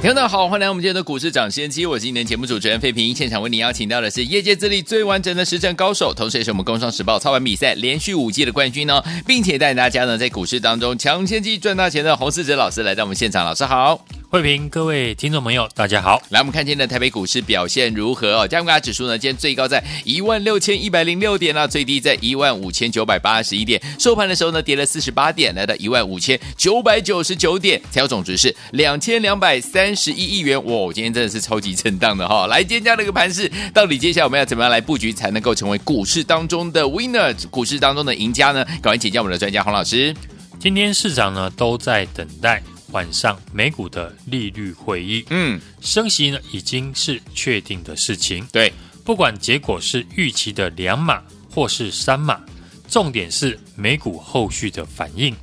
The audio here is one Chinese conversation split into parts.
听众大家好，欢迎来到我们今天的股市抢先机，我是今天节目主持人费平。现场为您邀请到的是业界资历最完整的实战高手，同时也是我们工商时报操盘比赛连续五季的冠军哦，并且带大家呢在股市当中抢先机赚大钱的洪思哲老师来到我们现场，老师好。慧平，各位听众朋友，大家好。来，我们看今天的台北股市表现如何哦？加权指数呢，今天最高在一万六千一百零六点啊，最低在一万五千九百八十一点，收盘的时候呢，跌了四十八点，来到一万五千九百九十九点，成交总值是两千两百三十一亿元。哇，今天真的是超级震荡的哈、哦！来，今天这样的一个盘势，到底接下来我们要怎么样来布局，才能够成为股市当中的 winner，股市当中的赢家呢？赶快请教我们的专家洪老师。今天市场呢都在等待。晚上美股的利率会议，嗯，升息呢已经是确定的事情。对，不管结果是预期的两码或是三码，重点是美股后续的反应，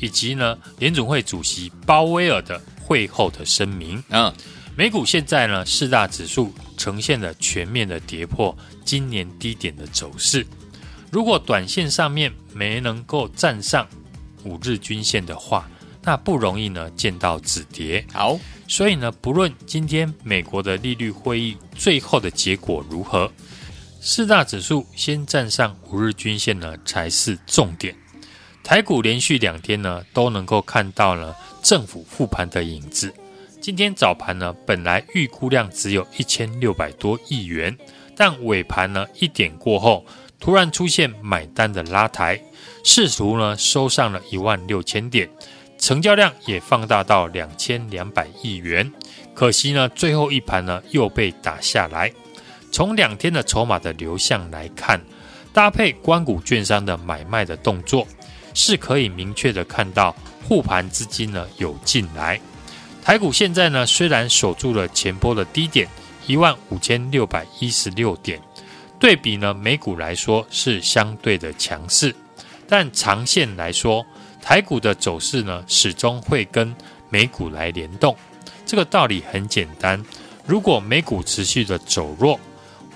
以及呢联总会主席鲍威尔的会后的声明。嗯，美股现在呢四大指数呈现了全面的跌破今年低点的走势。如果短线上面没能够站上五日均线的话，那不容易呢，见到止跌。好，所以呢，不论今天美国的利率会议最后的结果如何，四大指数先站上五日均线呢，才是重点。台股连续两天呢，都能够看到呢政府复盘的影子。今天早盘呢，本来预估量只有一千六百多亿元，但尾盘呢一点过后，突然出现买单的拉抬，试图呢收上了一万六千点。成交量也放大到两千两百亿元，可惜呢，最后一盘呢又被打下来。从两天的筹码的流向来看，搭配关谷券商的买卖的动作，是可以明确的看到护盘资金呢有进来。台股现在呢虽然守住了前波的低点一万五千六百一十六点，对比呢美股来说是相对的强势，但长线来说。台股的走势呢，始终会跟美股来联动。这个道理很简单，如果美股持续的走弱，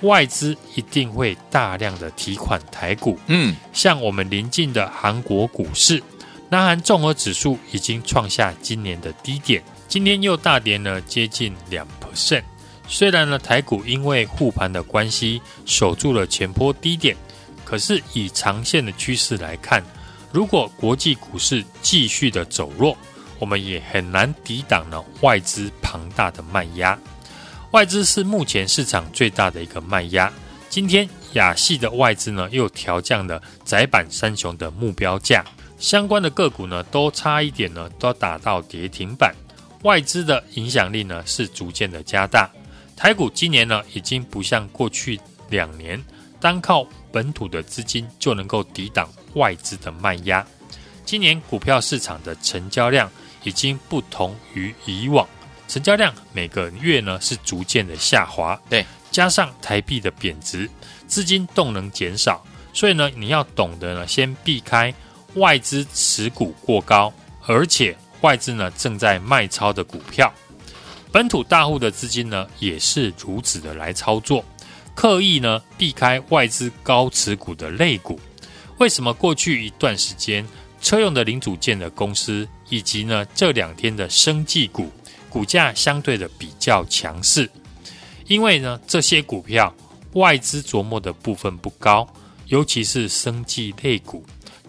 外资一定会大量的提款台股。嗯，像我们邻近的韩国股市，南韩综合指数已经创下今年的低点，今天又大跌了接近两 percent。虽然呢，台股因为护盘的关系守住了前波低点，可是以长线的趋势来看。如果国际股市继续的走弱，我们也很难抵挡呢外资庞大的卖压。外资是目前市场最大的一个卖压。今天亚系的外资呢又调降了窄板三雄的目标价，相关的个股呢都差一点呢都打到跌停板。外资的影响力呢是逐渐的加大。台股今年呢已经不像过去两年单靠本土的资金就能够抵挡。外资的卖压，今年股票市场的成交量已经不同于以往，成交量每个月呢是逐渐的下滑。对，加上台币的贬值，资金动能减少，所以呢，你要懂得呢，先避开外资持股过高，而且外资呢正在卖超的股票。本土大户的资金呢也是如此的来操作，刻意呢避开外资高持股的类股。为什么过去一段时间车用的零组件的公司，以及呢这两天的生技股股价相对的比较强势？因为呢这些股票外资琢磨的部分不高，尤其是生技类股，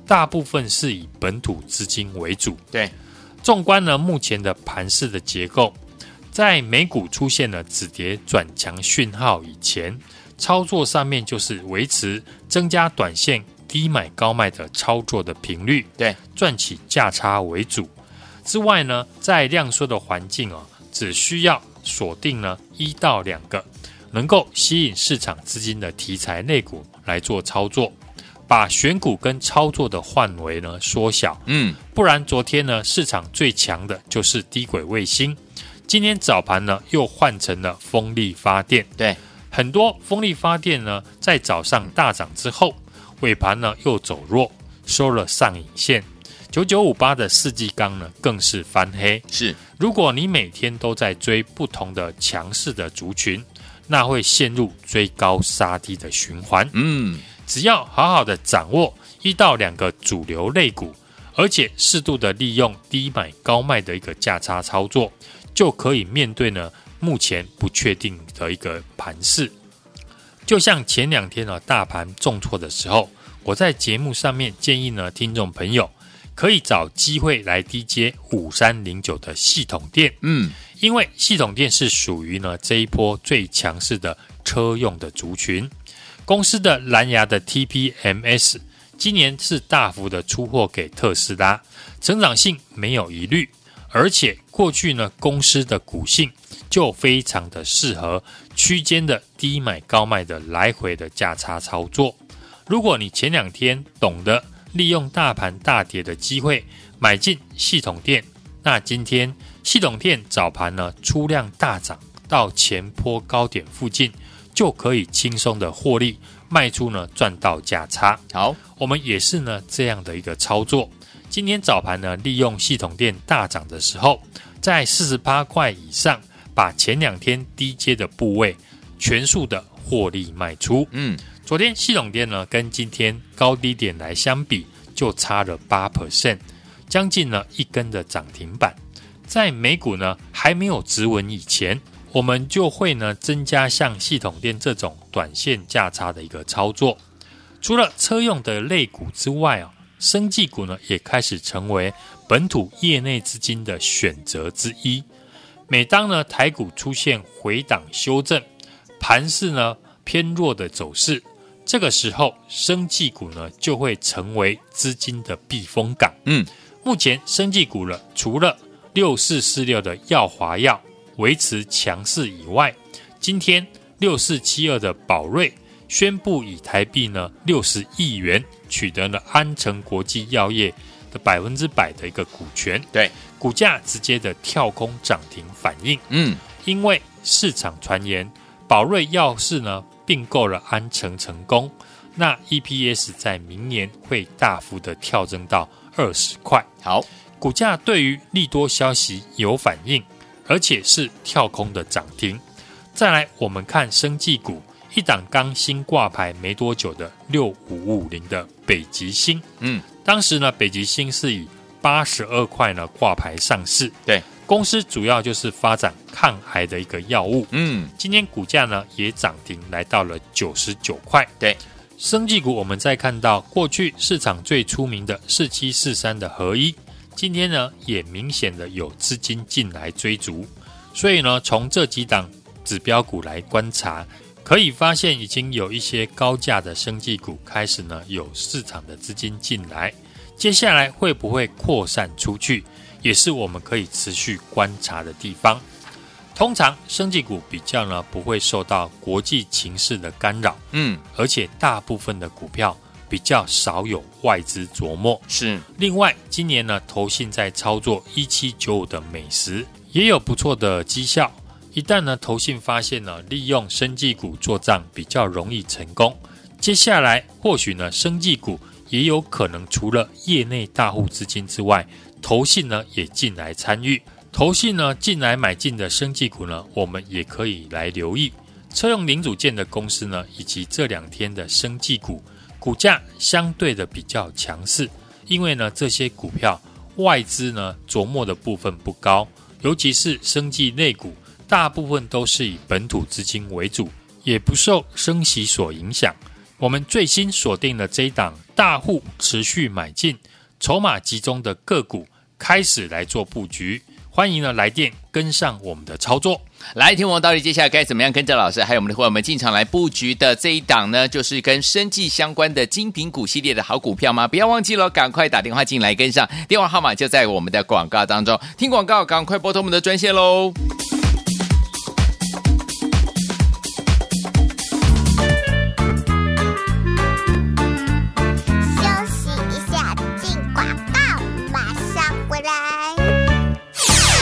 大部分是以本土资金为主。对，纵观呢目前的盘势的结构，在美股出现了止跌转强讯号以前，操作上面就是维持增加短线。低买高卖的操作的频率，对，赚取价差为主。之外呢，在量缩的环境哦，只需要锁定呢一到两个能够吸引市场资金的题材类股来做操作，把选股跟操作的范围呢缩小。嗯，不然昨天呢市场最强的就是低轨卫星，今天早盘呢又换成了风力发电。对，很多风力发电呢在早上大涨之后。尾盘呢又走弱，收了上影线。九九五八的世纪钢呢更是翻黑。是，如果你每天都在追不同的强势的族群，那会陷入追高杀低的循环。嗯，只要好好的掌握一到两个主流类股，而且适度的利用低买高卖的一个价差操作，就可以面对呢目前不确定的一个盘势。就像前两天呢大盘重挫的时候，我在节目上面建议呢听众朋友。可以找机会来低接五三零九的系统店，嗯，因为系统店是属于呢这一波最强势的车用的族群。公司的蓝牙的 TPMS 今年是大幅的出货给特斯拉，成长性没有疑虑，而且过去呢公司的股性就非常的适合区间的低买高卖的来回的价差操作。如果你前两天懂得。利用大盘大跌的机会买进系统电，那今天系统电早盘呢出量大涨到前坡高点附近，就可以轻松的获利卖出呢赚到价差。好，我们也是呢这样的一个操作。今天早盘呢利用系统电大涨的时候，在四十八块以上，把前两天低阶的部位全数的获利卖出。嗯。昨天系统电呢，跟今天高低点来相比，就差了八 percent，将近了一根的涨停板。在美股呢还没有止稳以前，我们就会呢增加像系统电这种短线价差的一个操作。除了车用的类股之外啊，生技股呢也开始成为本土业内资金的选择之一。每当呢台股出现回档修正，盘势呢偏弱的走势。这个时候，生技股呢就会成为资金的避风港。嗯，目前生技股了，除了六四四六的耀华药维持强势以外，今天六四七二的宝瑞宣布以台币呢六十亿元取得了安诚国际药业的百分之百的一个股权。对，股价直接的跳空涨停反应。嗯，因为市场传言宝瑞药事呢。并购了安诚成功，那 EPS 在明年会大幅的跳增到二十块。好，股价对于利多消息有反应，而且是跳空的涨停。再来，我们看生技股一档刚新挂牌没多久的六五五零的北极星，嗯，当时呢，北极星是以八十二块呢挂牌上市。对。公司主要就是发展抗癌的一个药物。嗯，今天股价呢也涨停，来到了九十九块。对，生技股我们再看到过去市场最出名的四七四三的合一，今天呢也明显的有资金进来追逐。所以呢，从这几档指标股来观察，可以发现已经有一些高价的生技股开始呢有市场的资金进来。接下来会不会扩散出去？也是我们可以持续观察的地方。通常，生技股比较呢不会受到国际情势的干扰，嗯，而且大部分的股票比较少有外资琢磨。是。另外，今年呢，投信在操作一七九五的美食也有不错的绩效。一旦呢，投信发现呢，利用生技股做账比较容易成功，接下来或许呢，生技股也有可能除了业内大户资金之外。投信呢也进来参与，投信呢进来买进的生技股呢，我们也可以来留意车用零组件的公司呢，以及这两天的生技股股价相对的比较强势，因为呢这些股票外资呢琢磨的部分不高，尤其是生技类股，大部分都是以本土资金为主，也不受升息所影响。我们最新锁定了这一档大户持续买进。筹码集中的个股开始来做布局，欢迎呢来电跟上我们的操作。来，听我到底接下来该怎么样跟着老师还有我们的伙伴们进场来布局的这一档呢？就是跟生计相关的精品股系列的好股票吗？不要忘记了，赶快打电话进来跟上，电话号码就在我们的广告当中。听广告，赶快拨通我们的专线喽。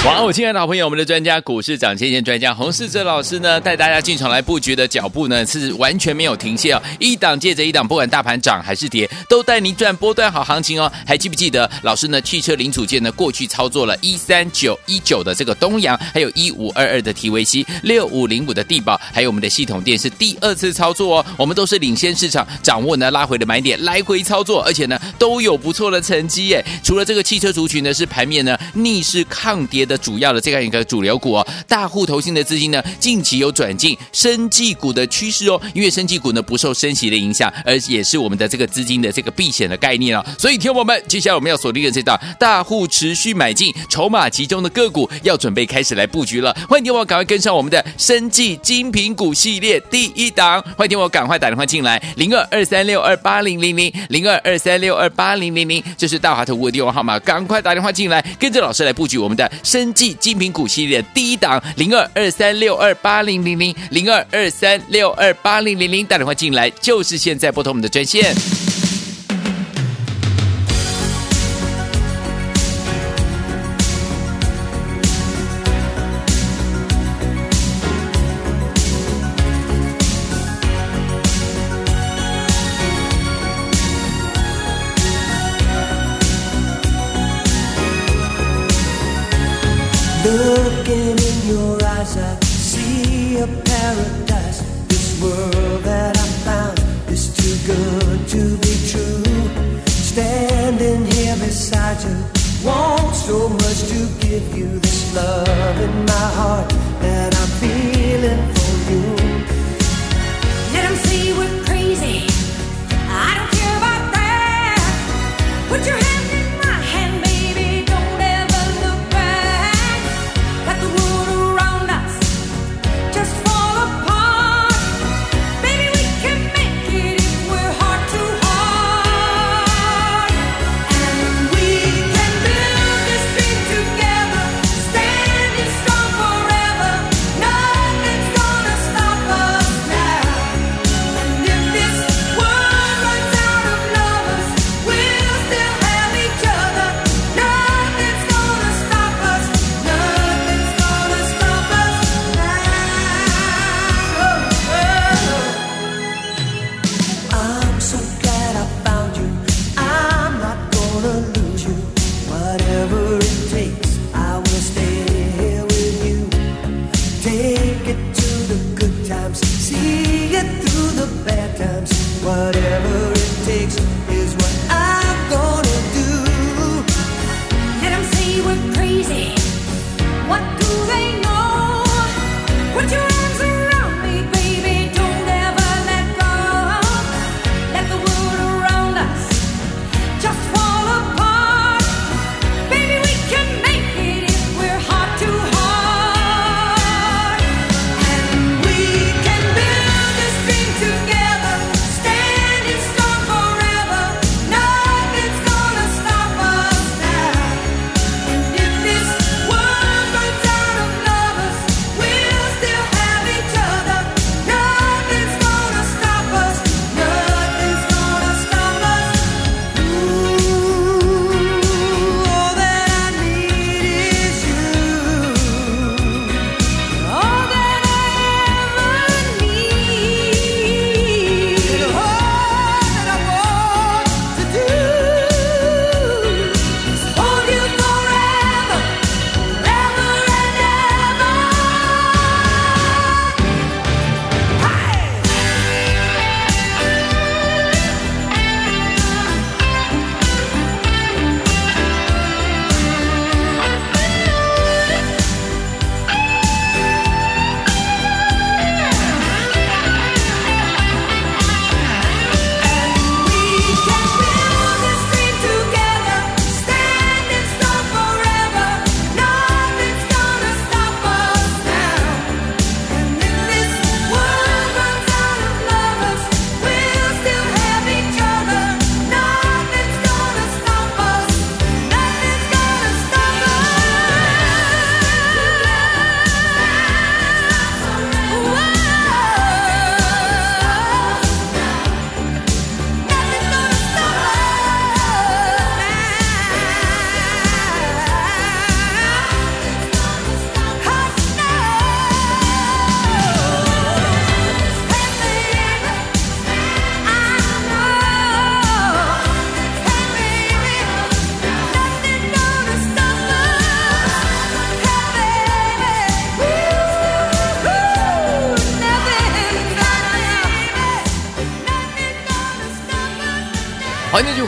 哇，我亲爱的好朋友，我们的专家股市涨跌线专家洪世哲老师呢，带大家进场来布局的脚步呢，是完全没有停歇哦，一档接着一档，不管大盘涨还是跌，都带你赚波段好行情哦。还记不记得老师呢？汽车零组件呢，过去操作了一三九一九的这个东阳，还有一五二二的 TVC，，六五零五的地保，还有我们的系统电是第二次操作哦，我们都是领先市场，掌握呢拉回的买点，来回操作，而且呢都有不错的成绩耶。除了这个汽车族群呢，是盘面呢逆势抗跌的。主要的这样一个主流股哦，大户投信的资金呢，近期有转进生技股的趋势哦，因为生技股呢不受升息的影响，而也是我们的这个资金的这个避险的概念哦。所以，听我们，接下来我们要锁定的这档大户持续买进、筹码集中的个股，要准备开始来布局了。欢迎听我赶快跟上我们的生技精品股系列第一档，欢迎听我赶快打电话进来，零二二三六二八零零零零二二三六二八零零零，这是大华投顾的电话号码，赶快打电话进来，跟着老师来布局我们的生。生技精品股系列第一档零二二三六二八零零零零二二三六二八零零零，打电话进来就是现在拨通我们的专线。Put your hands the best.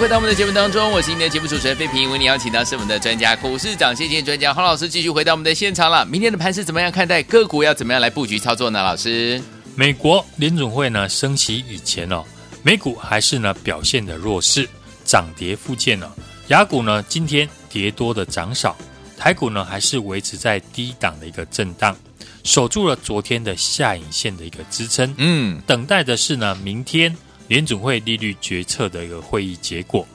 到我们的节目当中，我是今天的节目主持人费平，为你邀请到是我们的专家股市长谢谢专家洪老师，继续回到我们的现场了。明天的盘是怎么样看待？个股要怎么样来布局操作呢？老师，美国联总会呢升息以前哦，美股还是呢表现的弱势，涨跌互见呢。雅股呢今天跌多的涨少，台股呢还是维持在低档的一个震荡，守住了昨天的下影线的一个支撑。嗯，等待的是呢明天。联准会利率决策的一个会议结果，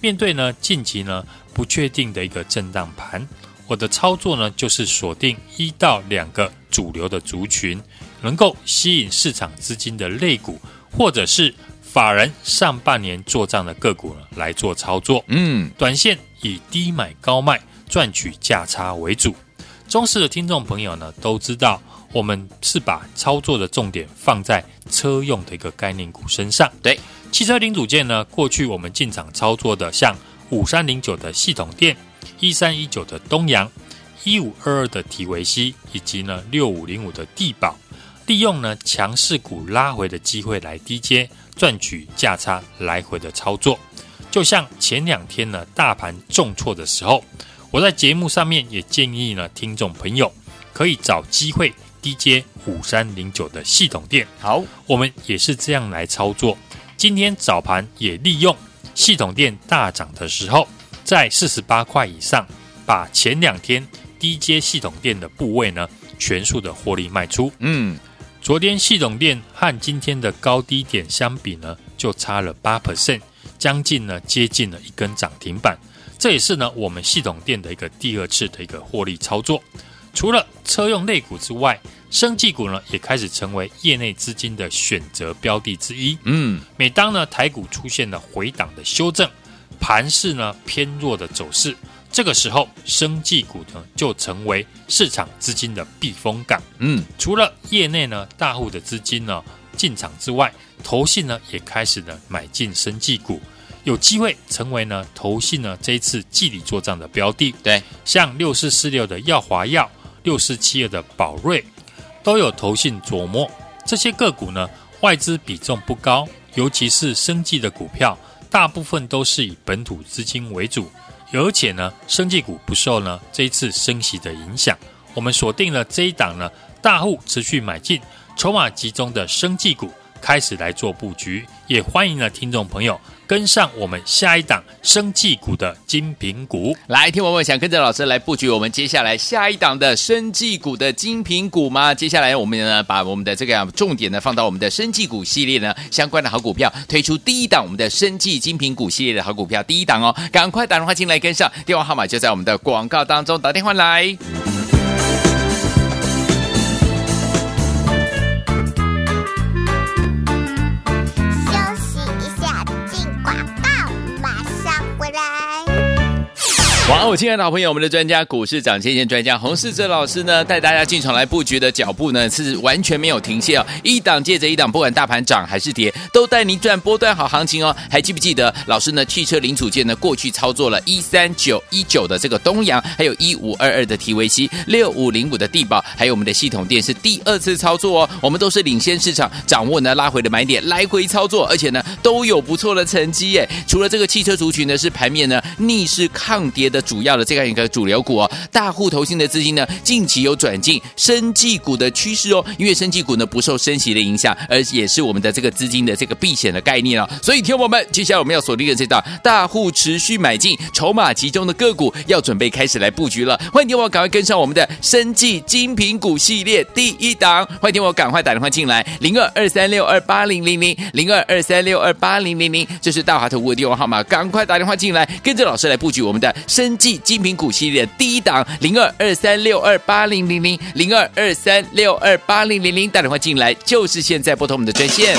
面对呢近期呢不确定的一个震荡盘，我的操作呢就是锁定一到两个主流的族群，能够吸引市场资金的类股，或者是法人上半年做账的个股呢来做操作。嗯，短线以低买高卖赚取价差为主。忠实的听众朋友呢都知道。我们是把操作的重点放在车用的一个概念股身上。对，汽车零组件呢，过去我们进场操作的，像五三零九的系统电、一三一九的东阳、一五二二的提维西，以及呢六五零五的地保，利用呢强势股拉回的机会来低接赚取价差来回的操作。就像前两天呢大盘重挫的时候，我在节目上面也建议呢听众朋友可以找机会。低阶五三零九的系统电，好，我们也是这样来操作。今天早盘也利用系统电大涨的时候，在四十八块以上，把前两天 DJ 系统电的部位呢，全数的获利卖出。嗯，昨天系统电和今天的高低点相比呢，就差了八 percent，将近呢接近了一根涨停板。这也是呢我们系统电的一个第二次的一个获利操作。除了车用类股之外，生技股呢也开始成为业内资金的选择标的之一。嗯，每当呢台股出现了回档的修正，盘势呢偏弱的走势，这个时候生技股呢就成为市场资金的避风港。嗯，除了业内呢大户的资金呢进场之外，投信呢也开始呢买进生技股。有机会成为呢投信呢这一次季底作帐的标的。对，像六四四六的耀华药。六四七二的宝瑞都有投信琢磨，这些个股呢，外资比重不高，尤其是生技的股票，大部分都是以本土资金为主，而且呢，生技股不受呢这一次升息的影响。我们锁定了这一档呢，大户持续买进，筹码集中的生技股，开始来做布局，也欢迎了听众朋友。跟上我们下一档生技股的精品股，来，听我们想跟着老师来布局我们接下来下一档的生技股的精品股吗？接下来我们呢把我们的这个重点呢放到我们的生技股系列呢相关的好股票，推出第一档我们的生技精品股系列的好股票，第一档哦，赶快打电话进来跟上，电话号码就在我们的广告当中，打电话来。好，我亲爱的好朋友，我们的专家股市涨跌线专家洪世哲老师呢，带大家进场来布局的脚步呢，是完全没有停歇哦，一档接着一档，不管大盘涨还是跌，都带您赚波段好行情哦。还记不记得老师呢？汽车零组件呢，过去操作了一三九一九的这个东阳，还有一五二二的 TVC，六五零五的地保，还有我们的系统电是第二次操作哦。我们都是领先市场，掌握呢拉回的买点，来回操作，而且呢都有不错的成绩耶。除了这个汽车族群呢，是盘面呢逆势抗跌的。主要的这样一个主流股哦，大户投信的资金呢，近期有转进生技股的趋势哦，因为生技股呢不受升息的影响，而也是我们的这个资金的这个避险的概念哦。所以，听我们接下来我们要锁定的这档大户持续买进、筹码集中的个股，要准备开始来布局了。欢迎听我赶快跟上我们的生技精品股系列第一档，欢迎听我赶快打电话进来，零二二三六二八零零零零二二三六二八零零零，这是大华投顾的电话号码，赶快打电话进来，跟着老师来布局我们的生。金品股系列第一档零二二三六二八零零零零二二三六二八零零零，打电话进来就是现在拨通我们的专线。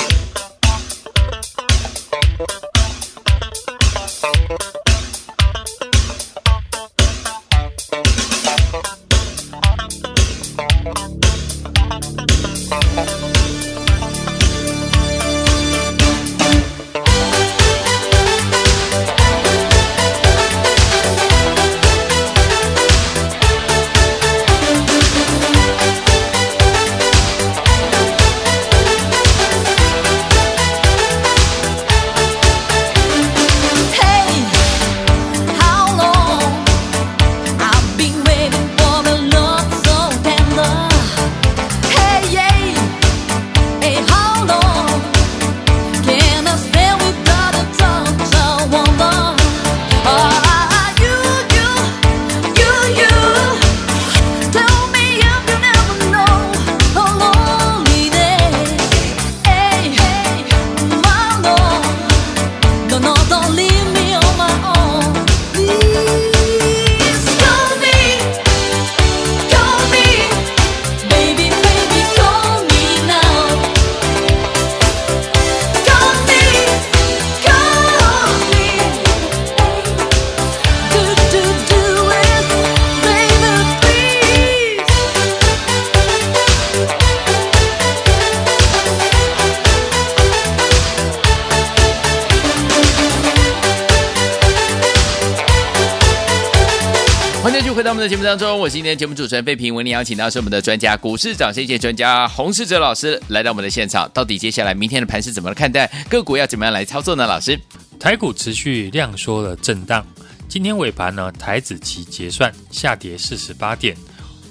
的节目当中，我是今天节目主持人费平，为你邀请到是我们的专家股市涨跌线专家洪世哲老师来到我们的现场。到底接下来明天的盘是怎么看待？个股要怎么样来操作呢？老师，台股持续量缩的震荡，今天尾盘呢，台指期结算下跌四十八点，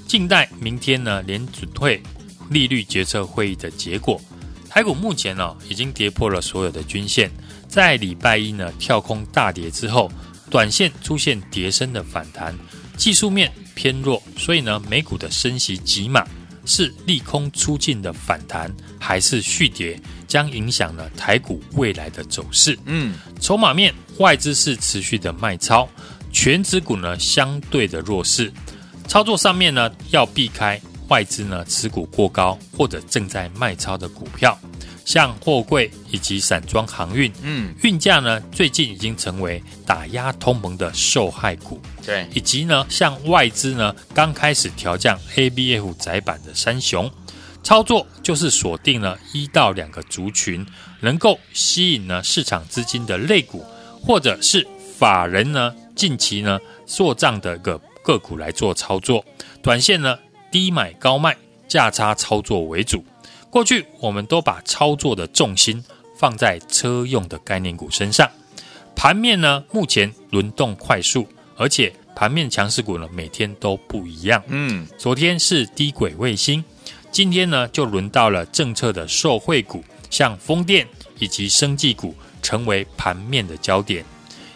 静待明天呢联准会利率决策会议的结果。台股目前呢已经跌破了所有的均线，在礼拜一呢跳空大跌之后，短线出现跌升的反弹。技术面偏弱，所以呢，美股的升息急码是利空出尽的反弹，还是续跌，将影响了台股未来的走势。嗯，筹码面外资是持续的卖超，全指股呢相对的弱势。操作上面呢，要避开外资呢持股过高或者正在卖超的股票。像货柜以及散装航运，嗯，运价呢最近已经成为打压通膨的受害股，对，以及呢像外资呢刚开始调降 ABF 窄板的三雄，操作就是锁定了一到两个族群，能够吸引呢市场资金的类股，或者是法人呢近期呢做账的个个股来做操作，短线呢低买高卖，价差操作为主。过去我们都把操作的重心放在车用的概念股身上，盘面呢目前轮动快速，而且盘面强势股呢每天都不一样。嗯，昨天是低轨卫星，今天呢就轮到了政策的受惠股，像风电以及生技股成为盘面的焦点，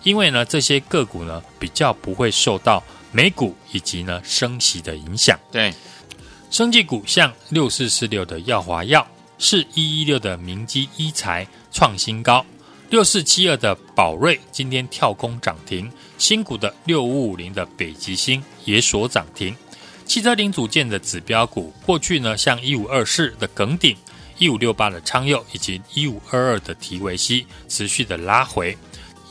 因为呢这些个股呢比较不会受到美股以及呢升息的影响。对。生技股像六四四六的耀华药，四一一六的明基医材创新高，六四七二的宝瑞今天跳空涨停，新股的六五五零的北极星也锁涨停。汽车零组件的指标股，过去呢像一五二四的耿鼎，一五六八的昌佑以及一五二二的提维西持续的拉回，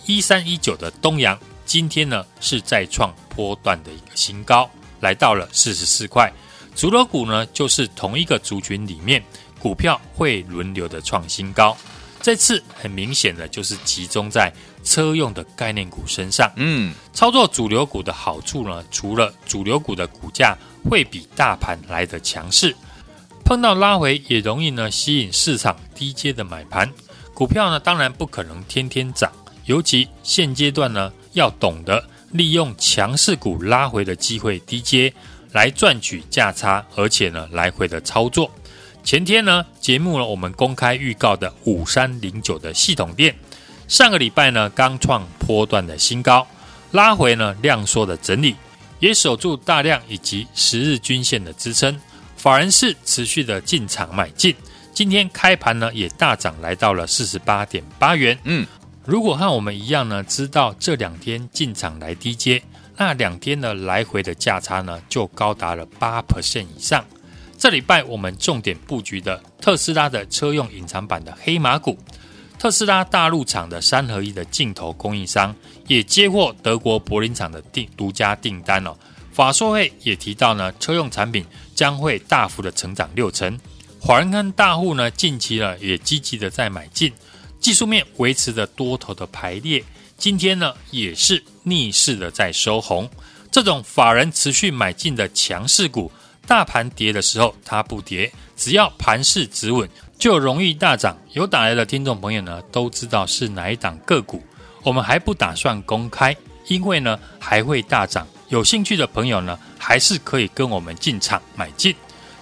一三一九的东阳今天呢是再创波段的一个新高，来到了四十四块。主流股呢，就是同一个族群里面，股票会轮流的创新高。这次很明显的就是集中在车用的概念股身上。嗯，操作主流股的好处呢，除了主流股的股价会比大盘来得强势，碰到拉回也容易呢吸引市场低阶的买盘。股票呢，当然不可能天天涨，尤其现阶段呢，要懂得利用强势股拉回的机会低阶。来赚取价差，而且呢，来回的操作。前天呢，节目呢，我们公开预告的五三零九的系统店，上个礼拜呢，刚创波段的新高，拉回呢，量缩的整理，也守住大量以及十日均线的支撑。法人是持续的进场买进，今天开盘呢，也大涨来到了四十八点八元。嗯，如果和我们一样呢，知道这两天进场来低接。那两天的来回的价差呢，就高达了八 percent 以上。这礼拜我们重点布局的特斯拉的车用隐藏版的黑马股，特斯拉大陆厂的三合一的镜头供应商也接获德国柏林厂的订独家订单哦。法说会也提到呢，车用产品将会大幅的成长六成。华人跟大户呢，近期呢也积极的在买进，技术面维持着多头的排列。今天呢，也是逆势的在收红。这种法人持续买进的强势股，大盘跌的时候它不跌，只要盘势止稳，就容易大涨。有打来的听众朋友呢，都知道是哪一档个股。我们还不打算公开，因为呢还会大涨。有兴趣的朋友呢，还是可以跟我们进场买进。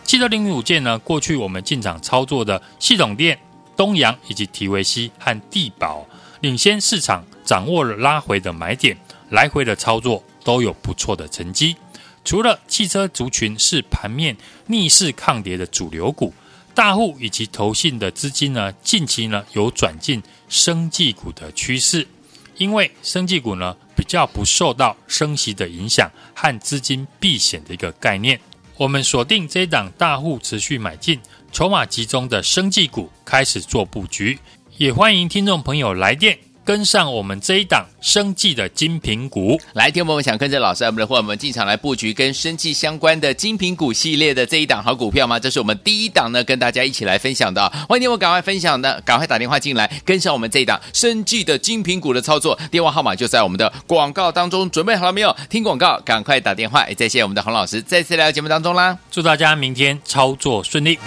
汽车零五件呢，过去我们进场操作的系统电、东阳以及提维西和地宝，领先市场。掌握了拉回的买点，来回的操作都有不错的成绩。除了汽车族群是盘面逆势抗跌的主流股，大户以及投信的资金呢，近期呢有转进生技股的趋势。因为生技股呢比较不受到升息的影响和资金避险的一个概念，我们锁定这档大户持续买进、筹码集中的生技股，开始做布局。也欢迎听众朋友来电。跟上我们这一档生计的精品股。来，听我们想跟着老师，我们的伙伴们进场来布局跟生计相关的精品股系列的这一档好股票吗？这是我们第一档呢，跟大家一起来分享的。欢迎听我赶快分享的，赶快打电话进来，跟上我们这一档生计的精品股的操作。电话号码就在我们的广告当中，准备好了没有？听广告，赶快打电话。也再谢谢我们的洪老师再次来到节目当中啦，祝大家明天操作顺利。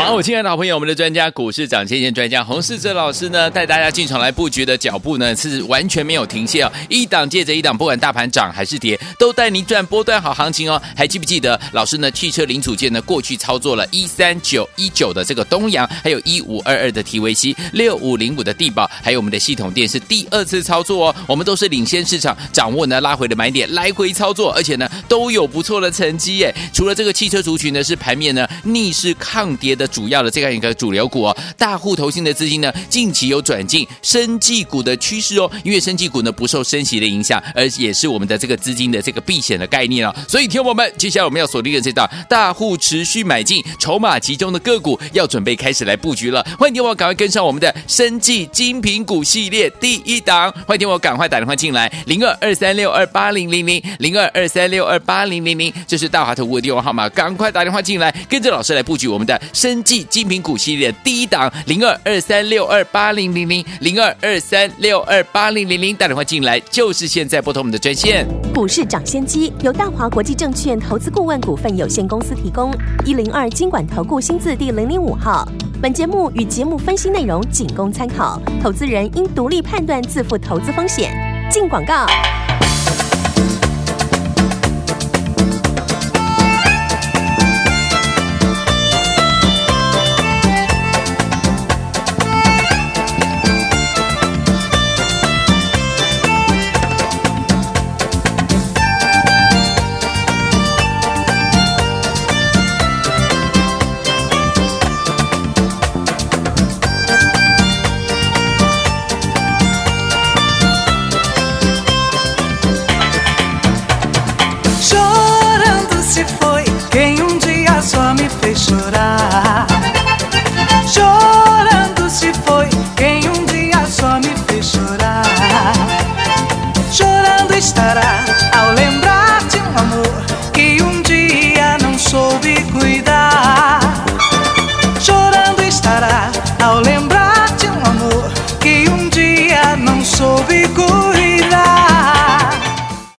哇，我亲爱的好朋友，我们的专家股市涨跌专家洪世哲老师呢，带大家进场来布局的脚步呢，是完全没有停歇哦，一档接着一档，不管大盘涨还是跌，都带你赚波段好行情哦。还记不记得老师呢？汽车零组件呢，过去操作了一三九一九的这个东阳，还有一五二二的 TVC，，六五零五的地保，还有我们的系统电是第二次操作哦。我们都是领先市场，掌握呢拉回的买点，来回操作，而且呢都有不错的成绩耶。除了这个汽车族群呢，是盘面呢逆势抗跌的主要的这样一个主流股哦，大户投信的资金呢，近期有转进生技股的趋势哦，因为生技股呢不受升息的影响，而也是我们的这个资金的这个避险的概念哦。所以，听我们接下来我们要锁定的这档大户持续买进、筹码集中的个股，要准备开始来布局了。欢迎听我赶快跟上我们的生技精品股系列第一档，欢迎听我赶快打电话进来，零二二三六二八零零零零二二三六二八零零零，这是大华投顾的电话号码，赶快打电话进来，跟着老师来布局我们的生技。精品股系列第一档零二二三六二八零零零零二二三六二八零零零，打电话进来就是现在拨通我们的专线。股市涨先机由大华国际证券投资顾问股份有限公司提供，一零二经管投顾新字第零零五号。本节目与节目分析内容仅供参考，投资人应独立判断，自负投资风险。进广告。